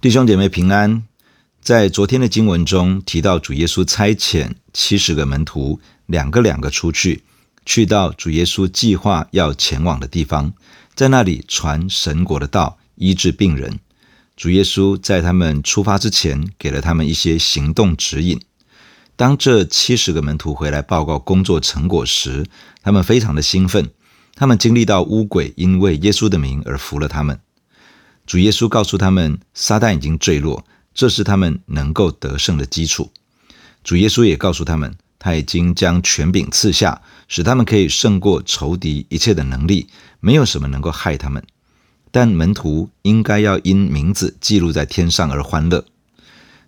弟兄姐妹平安。在昨天的经文中提到，主耶稣差遣七十个门徒，两个两个出去，去到主耶稣计划要前往的地方，在那里传神国的道，医治病人。主耶稣在他们出发之前，给了他们一些行动指引。当这七十个门徒回来报告工作成果时，他们非常的兴奋。他们经历到污鬼因为耶稣的名而服了他们。主耶稣告诉他们，撒旦已经坠落，这是他们能够得胜的基础。主耶稣也告诉他们，他已经将权柄赐下，使他们可以胜过仇敌一切的能力，没有什么能够害他们。但门徒应该要因名字记录在天上而欢乐。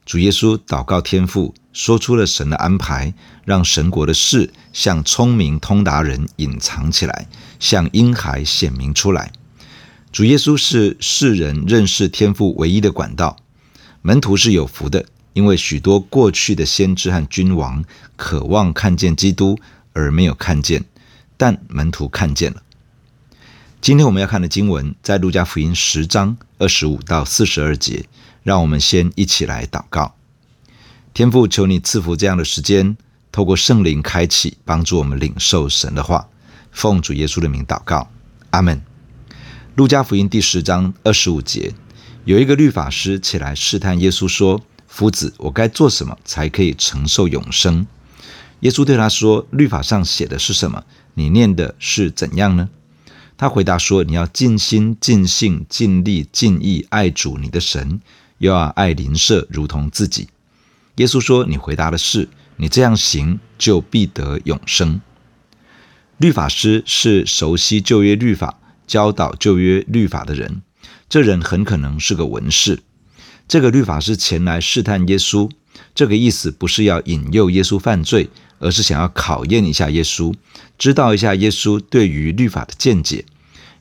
主耶稣祷告天父，说出了神的安排，让神国的事向聪明通达人隐藏起来，向婴孩显明出来。主耶稣是世人认识天父唯一的管道，门徒是有福的，因为许多过去的先知和君王渴望看见基督而没有看见，但门徒看见了。今天我们要看的经文在路加福音十章二十五到四十二节，让我们先一起来祷告。天父，求你赐福这样的时间，透过圣灵开启，帮助我们领受神的话。奉主耶稣的名祷告，阿门。路加福音第十章二十五节，有一个律法师起来试探耶稣，说：“夫子，我该做什么才可以承受永生？”耶稣对他说：“律法上写的是什么？你念的是怎样呢？”他回答说：“你要尽心、尽性、尽力、尽意爱主你的神，又要爱邻舍如同自己。”耶稣说：“你回答的是，你这样行就必得永生。”律法师是熟悉旧约律法。教导旧约律法的人，这人很可能是个文士。这个律法师前来试探耶稣，这个意思不是要引诱耶稣犯罪，而是想要考验一下耶稣，知道一下耶稣对于律法的见解，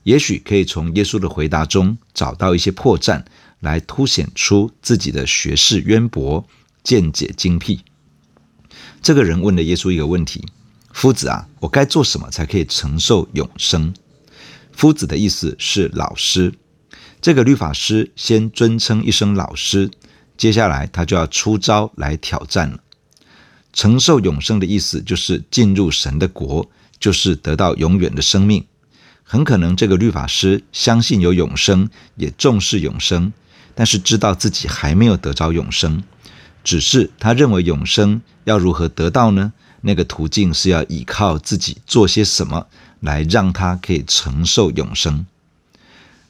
也许可以从耶稣的回答中找到一些破绽，来凸显出自己的学识渊博、见解精辟。这个人问了耶稣一个问题：“夫子啊，我该做什么才可以承受永生？”夫子的意思是老师，这个律法师先尊称一声老师，接下来他就要出招来挑战了。承受永生的意思就是进入神的国，就是得到永远的生命。很可能这个律法师相信有永生，也重视永生，但是知道自己还没有得着永生，只是他认为永生要如何得到呢？那个途径是要依靠自己做些什么。来让他可以承受永生。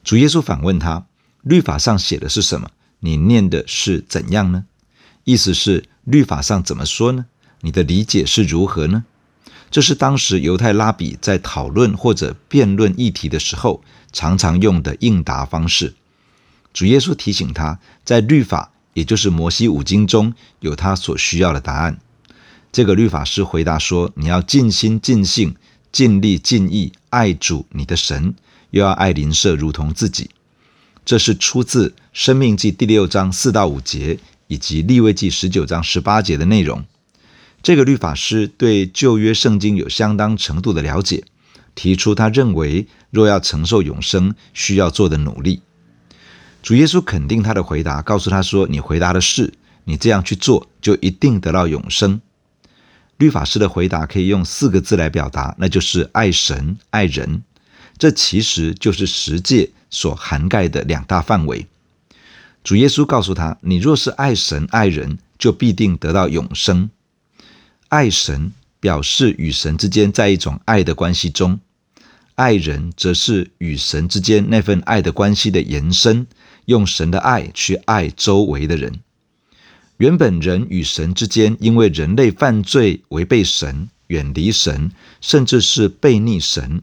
主耶稣反问他：“律法上写的是什么？你念的是怎样呢？”意思是律法上怎么说呢？你的理解是如何呢？这是当时犹太拉比在讨论或者辩论议题的时候常常用的应答方式。主耶稣提醒他，在律法，也就是摩西五经中有他所需要的答案。这个律法师回答说：“你要尽心尽性。”尽力尽意爱主你的神，又要爱邻舍如同自己。这是出自《生命记》第六章四到五节，以及《利未记》十九章十八节的内容。这个律法师对旧约圣经有相当程度的了解，提出他认为若要承受永生需要做的努力。主耶稣肯定他的回答，告诉他说：“你回答的是，你这样去做就一定得到永生。”律法师的回答可以用四个字来表达，那就是爱神爱人。这其实就是十诫所涵盖的两大范围。主耶稣告诉他：“你若是爱神爱人，就必定得到永生。”爱神表示与神之间在一种爱的关系中，爱人则是与神之间那份爱的关系的延伸，用神的爱去爱周围的人。原本人与神之间，因为人类犯罪、违背神、远离神，甚至是背逆神，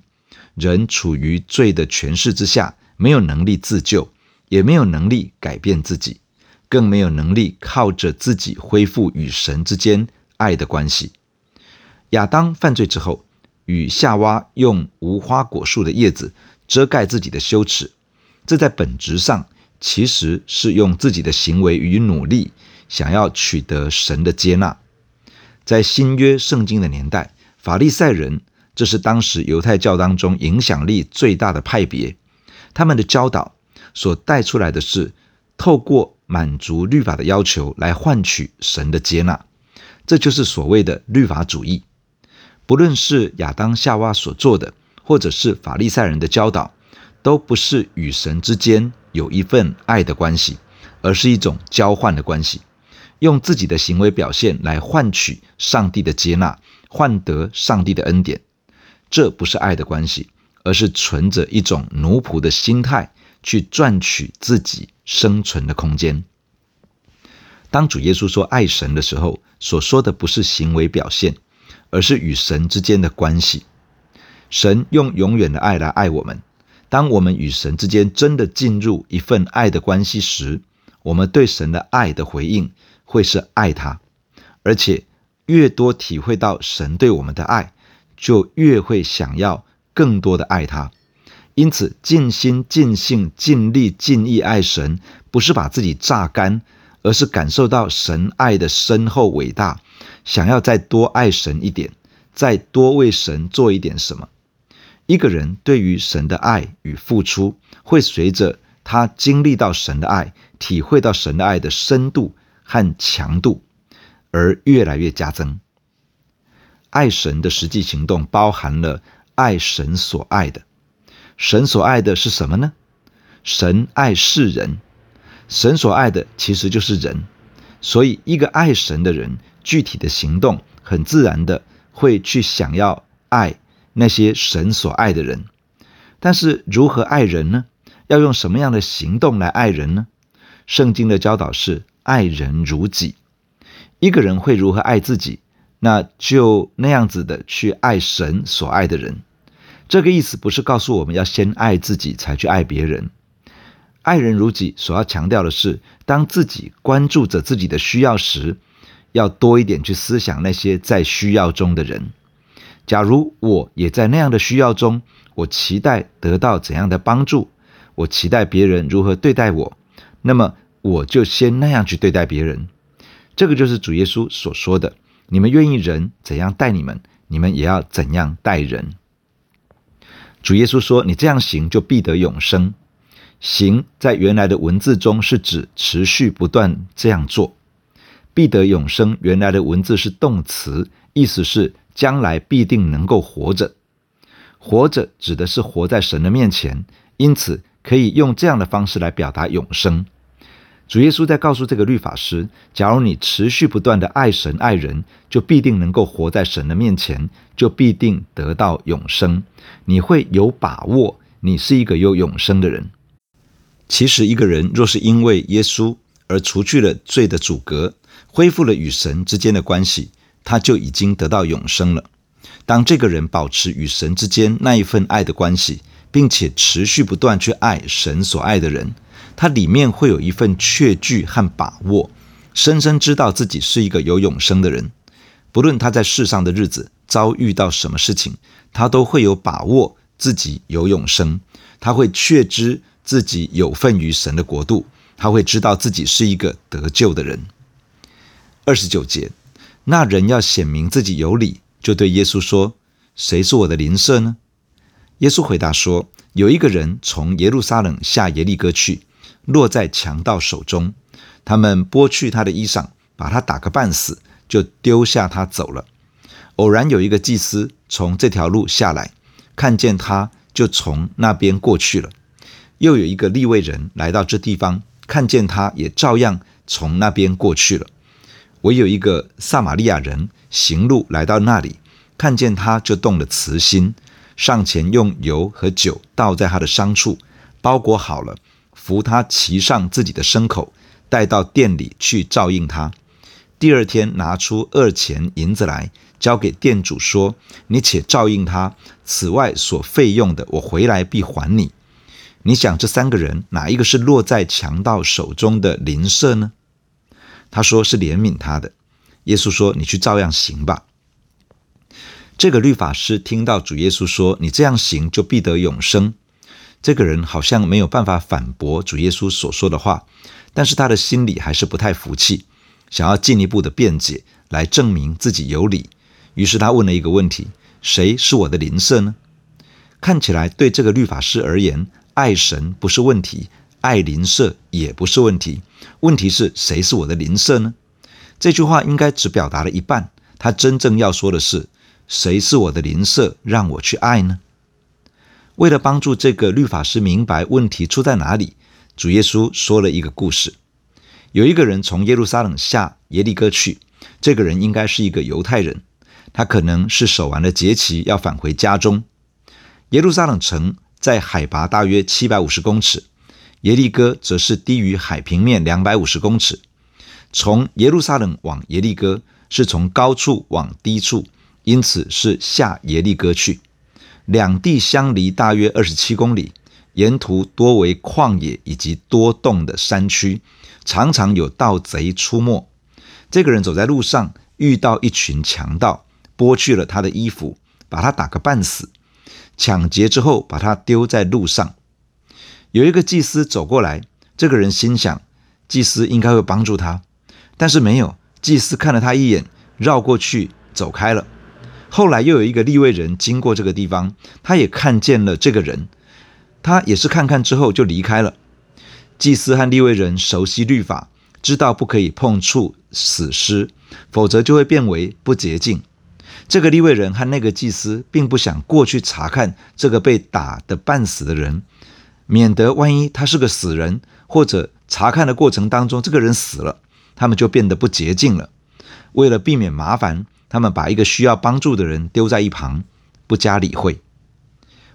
人处于罪的权势之下，没有能力自救，也没有能力改变自己，更没有能力靠着自己恢复与神之间爱的关系。亚当犯罪之后，与夏娃用无花果树的叶子遮盖自己的羞耻，这在本质上其实是用自己的行为与努力。想要取得神的接纳，在新约圣经的年代，法利赛人这是当时犹太教当中影响力最大的派别。他们的教导所带出来的是，透过满足律法的要求来换取神的接纳，这就是所谓的律法主义。不论是亚当夏娃所做的，或者是法利赛人的教导，都不是与神之间有一份爱的关系，而是一种交换的关系，用自己的行为表现来换取上帝的接纳，换得上帝的恩典。这不是爱的关系，而是存着一种奴仆的心态去赚取自己生存的空间。当主耶稣说爱神的时候，所说的不是行为表现，而是与神之间的关系。神用永远的爱来爱我们。当我们与神之间真的进入一份爱的关系时，我们对神的爱的回应会是爱他，而且越多体会到神对我们的爱，就越会想要更多的爱他。因此，尽心、尽性、尽力、尽意爱神，不是把自己榨干，而是感受到神爱的深厚伟大，想要再多爱神一点，再多为神做一点什么。一个人对于神的爱与付出，会随着他经历到神的爱，体会到神的爱的深度和强度，而越来越加增。爱神的实际行动包含了爱神所爱的。神所爱的是什么呢？神爱世人，神所爱的其实就是人。所以，一个爱神的人，具体的行动很自然的会去想要爱。那些神所爱的人，但是如何爱人呢？要用什么样的行动来爱人呢？圣经的教导是爱人如己。一个人会如何爱自己，那就那样子的去爱神所爱的人。这个意思不是告诉我们要先爱自己才去爱别人。爱人如己所要强调的是，当自己关注着自己的需要时，要多一点去思想那些在需要中的人。假如我也在那样的需要中，我期待得到怎样的帮助，我期待别人如何对待我，那么我就先那样去对待别人。这个就是主耶稣所说的：你们愿意人怎样待你们，你们也要怎样待人。主耶稣说：你这样行，就必得永生。行在原来的文字中是指持续不断这样做，必得永生。原来的文字是动词，意思是。将来必定能够活着，活着指的是活在神的面前，因此可以用这样的方式来表达永生。主耶稣在告诉这个律法师：假如你持续不断的爱神爱人，就必定能够活在神的面前，就必定得到永生。你会有把握，你是一个有永生的人。其实，一个人若是因为耶稣而除去了罪的阻隔，恢复了与神之间的关系。他就已经得到永生了。当这个人保持与神之间那一份爱的关系，并且持续不断去爱神所爱的人，他里面会有一份确据和把握，深深知道自己是一个有永生的人。不论他在世上的日子遭遇到什么事情，他都会有把握自己有永生。他会确知自己有份于神的国度，他会知道自己是一个得救的人。二十九节。那人要显明自己有理，就对耶稣说：“谁是我的邻舍呢？”耶稣回答说：“有一个人从耶路撒冷下耶利哥去，落在强盗手中，他们剥去他的衣裳，把他打个半死，就丢下他走了。偶然有一个祭司从这条路下来，看见他，就从那边过去了。又有一个利未人来到这地方，看见他，也照样从那边过去了。”唯有一个撒玛利亚人行路来到那里，看见他就动了慈心，上前用油和酒倒在他的伤处，包裹好了，扶他骑上自己的牲口，带到店里去照应他。第二天拿出二钱银子来，交给店主说：“你且照应他，此外所费用的，我回来必还你。”你想这三个人哪一个是落在强盗手中的邻舍呢？他说是怜悯他的。耶稣说：“你去照样行吧。”这个律法师听到主耶稣说：“你这样行就必得永生。”这个人好像没有办法反驳主耶稣所说的话，但是他的心里还是不太服气，想要进一步的辩解来证明自己有理。于是他问了一个问题：“谁是我的邻舍呢？”看起来对这个律法师而言，爱神不是问题，爱邻舍也不是问题。问题是谁是我的邻舍呢？这句话应该只表达了一半。他真正要说的是，谁是我的邻舍，让我去爱呢？为了帮助这个律法师明白问题出在哪里，主耶稣说了一个故事。有一个人从耶路撒冷下耶利哥去，这个人应该是一个犹太人，他可能是守完了节期要返回家中。耶路撒冷城在海拔大约七百五十公尺，耶利哥则是低于海平面两百五十公尺。从耶路撒冷往耶利哥是从高处往低处，因此是下耶利哥去。两地相离大约二十七公里，沿途多为旷野以及多洞的山区，常常有盗贼出没。这个人走在路上，遇到一群强盗，剥去了他的衣服，把他打个半死。抢劫之后，把他丢在路上。有一个祭司走过来，这个人心想，祭司应该会帮助他，但是没有。祭司看了他一眼，绕过去走开了。后来又有一个利未人经过这个地方，他也看见了这个人，他也是看看之后就离开了。祭司和利未人熟悉律法，知道不可以碰触死尸，否则就会变为不洁净。这个利未人和那个祭司并不想过去查看这个被打得半死的人，免得万一他是个死人，或者查看的过程当中这个人死了，他们就变得不洁净了。为了避免麻烦。他们把一个需要帮助的人丢在一旁，不加理会。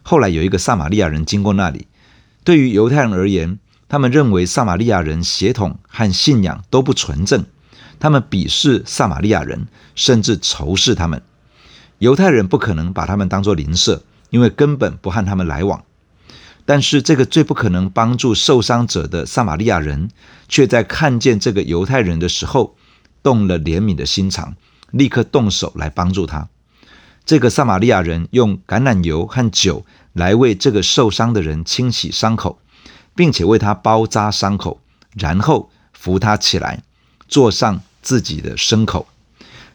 后来有一个撒玛利亚人经过那里，对于犹太人而言，他们认为撒玛利亚人血统和信仰都不纯正，他们鄙视撒玛利亚人，甚至仇视他们。犹太人不可能把他们当作邻舍，因为根本不和他们来往。但是这个最不可能帮助受伤者的撒玛利亚人，却在看见这个犹太人的时候，动了怜悯的心肠。立刻动手来帮助他。这个撒玛利亚人用橄榄油和酒来为这个受伤的人清洗伤口，并且为他包扎伤口，然后扶他起来，坐上自己的牲口。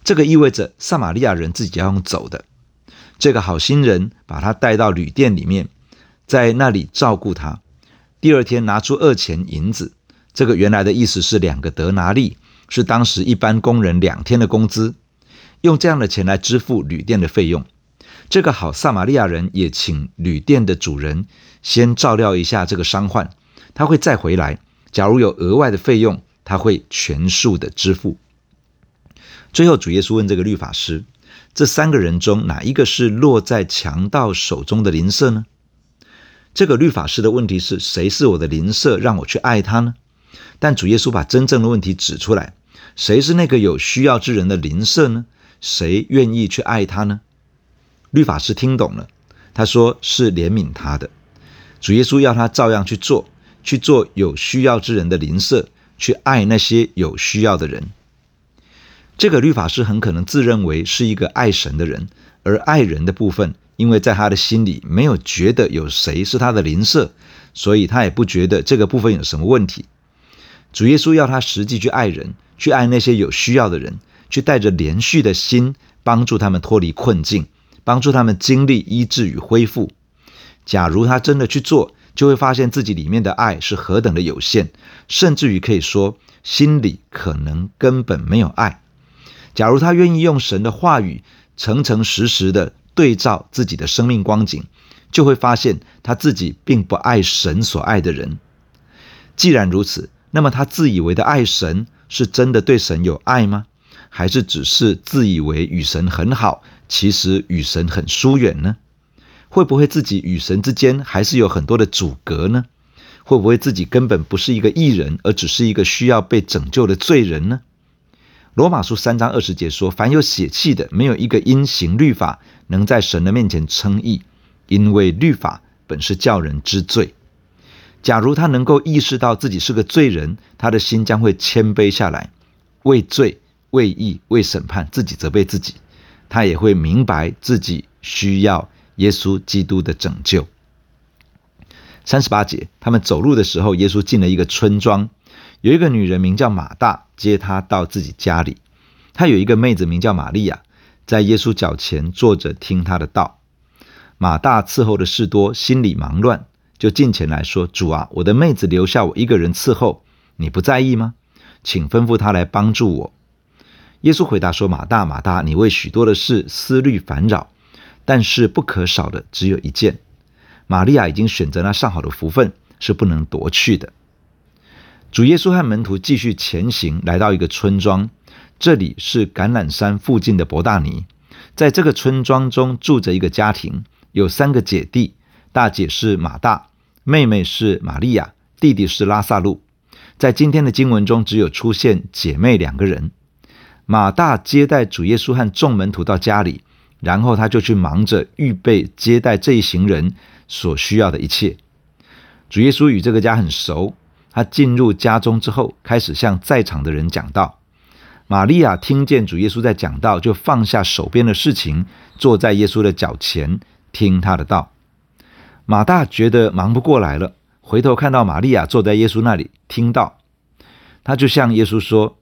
这个意味着撒玛利亚人自己要用走的。这个好心人把他带到旅店里面，在那里照顾他。第二天拿出二钱银子，这个原来的意思是两个德拿利，是当时一般工人两天的工资。用这样的钱来支付旅店的费用，这个好撒玛利亚人也请旅店的主人先照料一下这个伤患，他会再回来。假如有额外的费用，他会全数的支付。最后，主耶稣问这个律法师：这三个人中哪一个是落在强盗手中的邻舍呢？这个律法师的问题是谁是我的邻舍，让我去爱他呢？但主耶稣把真正的问题指出来：谁是那个有需要之人的邻舍呢？谁愿意去爱他呢？律法师听懂了，他说是怜悯他的。主耶稣要他照样去做，去做有需要之人的邻舍，去爱那些有需要的人。这个律法师很可能自认为是一个爱神的人，而爱人的部分，因为在他的心里没有觉得有谁是他的邻舍，所以他也不觉得这个部分有什么问题。主耶稣要他实际去爱人，去爱那些有需要的人。去带着连续的心，帮助他们脱离困境，帮助他们经历医治与恢复。假如他真的去做，就会发现自己里面的爱是何等的有限，甚至于可以说心里可能根本没有爱。假如他愿意用神的话语诚诚实实的对照自己的生命光景，就会发现他自己并不爱神所爱的人。既然如此，那么他自以为的爱神，是真的对神有爱吗？还是只是自以为与神很好，其实与神很疏远呢？会不会自己与神之间还是有很多的阻隔呢？会不会自己根本不是一个义人，而只是一个需要被拯救的罪人呢？罗马书三章二十节说：“凡有血气的，没有一个因行律法能在神的面前称义，因为律法本是叫人知罪。假如他能够意识到自己是个罪人，他的心将会谦卑下来，畏罪。”为义、为审判，自己责备自己，他也会明白自己需要耶稣基督的拯救。三十八节，他们走路的时候，耶稣进了一个村庄，有一个女人名叫马大，接他到自己家里。他有一个妹子名叫玛利亚，在耶稣脚前坐着听他的道。马大伺候的事多，心里忙乱，就近前来说：“主啊，我的妹子留下我一个人伺候，你不在意吗？请吩咐她来帮助我。”耶稣回答说：“马大，马大，你为许多的事思虑烦扰，但是不可少的只有一件。玛利亚已经选择那上好的福分，是不能夺去的。”主耶稣和门徒继续前行，来到一个村庄，这里是橄榄山附近的伯大尼。在这个村庄中住着一个家庭，有三个姐弟，大姐是马大，妹妹是玛利亚，弟弟是拉撒路。在今天的经文中，只有出现姐妹两个人。马大接待主耶稣和众门徒到家里，然后他就去忙着预备接待这一行人所需要的一切。主耶稣与这个家很熟，他进入家中之后，开始向在场的人讲道。玛利亚听见主耶稣在讲道，就放下手边的事情，坐在耶稣的脚前听他的道。马大觉得忙不过来了，回头看到玛利亚坐在耶稣那里听道，他就向耶稣说。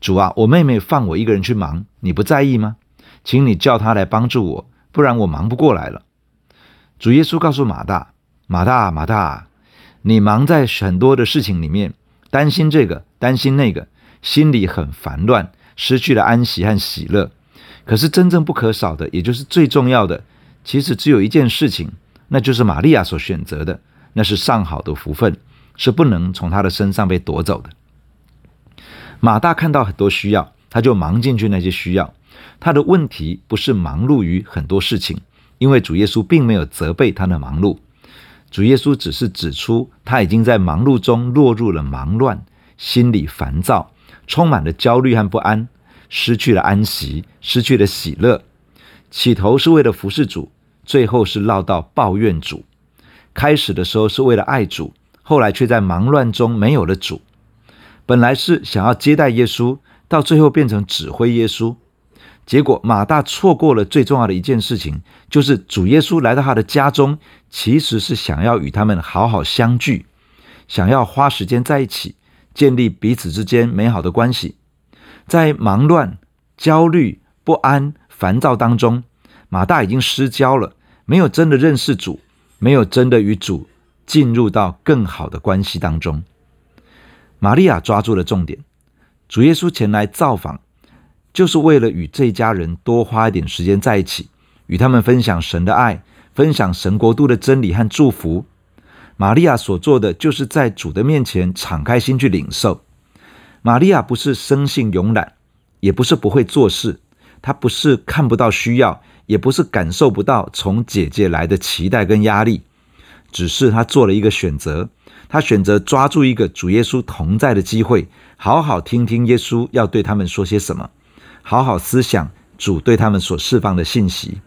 主啊，我妹妹放我一个人去忙，你不在意吗？请你叫她来帮助我，不然我忙不过来了。主耶稣告诉马大：“马大，马大，你忙在很多的事情里面，担心这个，担心那个，心里很烦乱，失去了安息和喜乐。可是真正不可少的，也就是最重要的，其实只有一件事情，那就是玛利亚所选择的，那是上好的福分，是不能从她的身上被夺走的。”马大看到很多需要，他就忙进去那些需要。他的问题不是忙碌于很多事情，因为主耶稣并没有责备他的忙碌。主耶稣只是指出他已经在忙碌中落入了忙乱，心里烦躁，充满了焦虑和不安，失去了安息，失去了喜乐。起头是为了服侍主，最后是落到抱怨主。开始的时候是为了爱主，后来却在忙乱中没有了主。本来是想要接待耶稣，到最后变成指挥耶稣，结果马大错过了最重要的一件事情，就是主耶稣来到他的家中，其实是想要与他们好好相聚，想要花时间在一起，建立彼此之间美好的关系。在忙乱、焦虑、不安、烦躁当中，马大已经失焦了，没有真的认识主，没有真的与主进入到更好的关系当中。玛利亚抓住了重点，主耶稣前来造访，就是为了与这一家人多花一点时间在一起，与他们分享神的爱，分享神国度的真理和祝福。玛利亚所做的，就是在主的面前敞开心去领受。玛利亚不是生性慵懒，也不是不会做事，她不是看不到需要，也不是感受不到从姐姐来的期待跟压力，只是他做了一个选择。他选择抓住一个主耶稣同在的机会，好好听听耶稣要对他们说些什么，好好思想主对他们所释放的信息。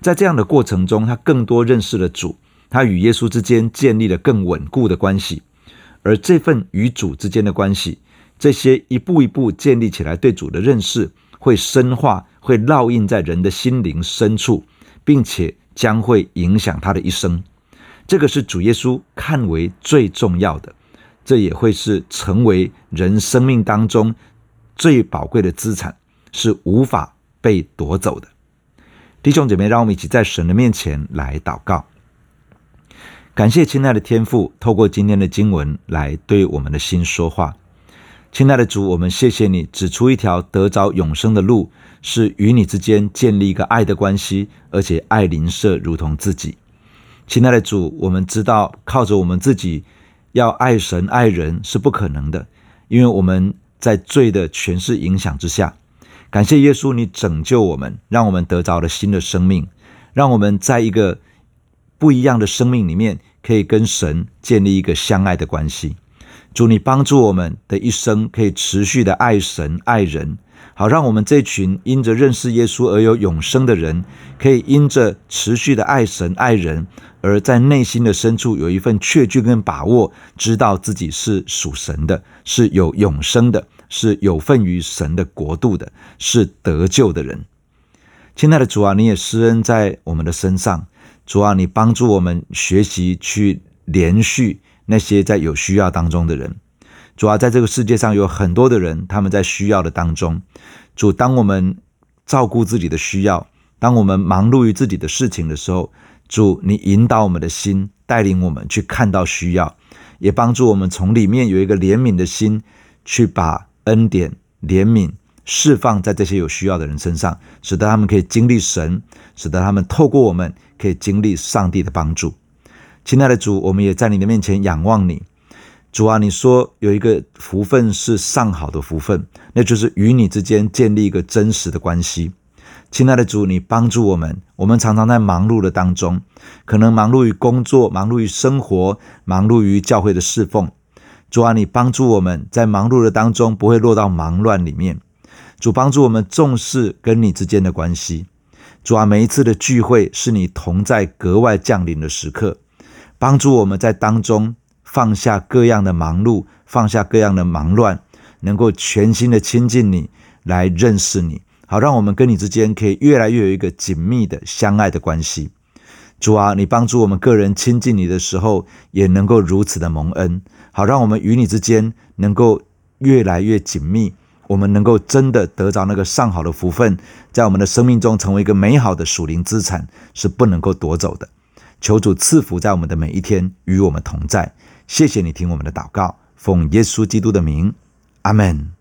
在这样的过程中，他更多认识了主，他与耶稣之间建立了更稳固的关系。而这份与主之间的关系，这些一步一步建立起来对主的认识，会深化，会烙印在人的心灵深处，并且将会影响他的一生。这个是主耶稣看为最重要的，这也会是成为人生命当中最宝贵的资产，是无法被夺走的。弟兄姐妹，让我们一起在神的面前来祷告，感谢亲爱的天父，透过今天的经文来对我们的心说话。亲爱的主，我们谢谢你指出一条得着永生的路，是与你之间建立一个爱的关系，而且爱邻舍如同自己。亲爱的主，我们知道靠着我们自己要爱神爱人是不可能的，因为我们在罪的权势影响之下。感谢耶稣，你拯救我们，让我们得着了新的生命，让我们在一个不一样的生命里面，可以跟神建立一个相爱的关系。主，你帮助我们的一生可以持续的爱神爱人。好，让我们这群因着认识耶稣而有永生的人，可以因着持续的爱神爱人，而在内心的深处有一份确据跟把握，知道自己是属神的，是有永生的，是有份于神的国度的，是得救的人。亲爱的主啊，你也施恩在我们的身上，主啊，你帮助我们学习去怜恤那些在有需要当中的人。主啊，在这个世界上有很多的人，他们在需要的当中。主，当我们照顾自己的需要，当我们忙碌于自己的事情的时候，主，你引导我们的心，带领我们去看到需要，也帮助我们从里面有一个怜悯的心，去把恩典、怜悯释放在这些有需要的人身上，使得他们可以经历神，使得他们透过我们可以经历上帝的帮助。亲爱的主，我们也在你的面前仰望你。主啊，你说有一个福分是上好的福分，那就是与你之间建立一个真实的关系。亲爱的主，你帮助我们。我们常常在忙碌的当中，可能忙碌于工作，忙碌于生活，忙碌于教会的侍奉。主啊，你帮助我们在忙碌的当中不会落到忙乱里面。主帮助我们重视跟你之间的关系。主啊，每一次的聚会是你同在格外降临的时刻，帮助我们在当中。放下各样的忙碌，放下各样的忙乱，能够全心的亲近你，来认识你，好让我们跟你之间可以越来越有一个紧密的相爱的关系。主啊，你帮助我们个人亲近你的时候，也能够如此的蒙恩，好让我们与你之间能够越来越紧密，我们能够真的得着那个上好的福分，在我们的生命中成为一个美好的属灵资产，是不能够夺走的。求主赐福在我们的每一天，与我们同在。谢谢你听我们的祷告，奉耶稣基督的名，阿门。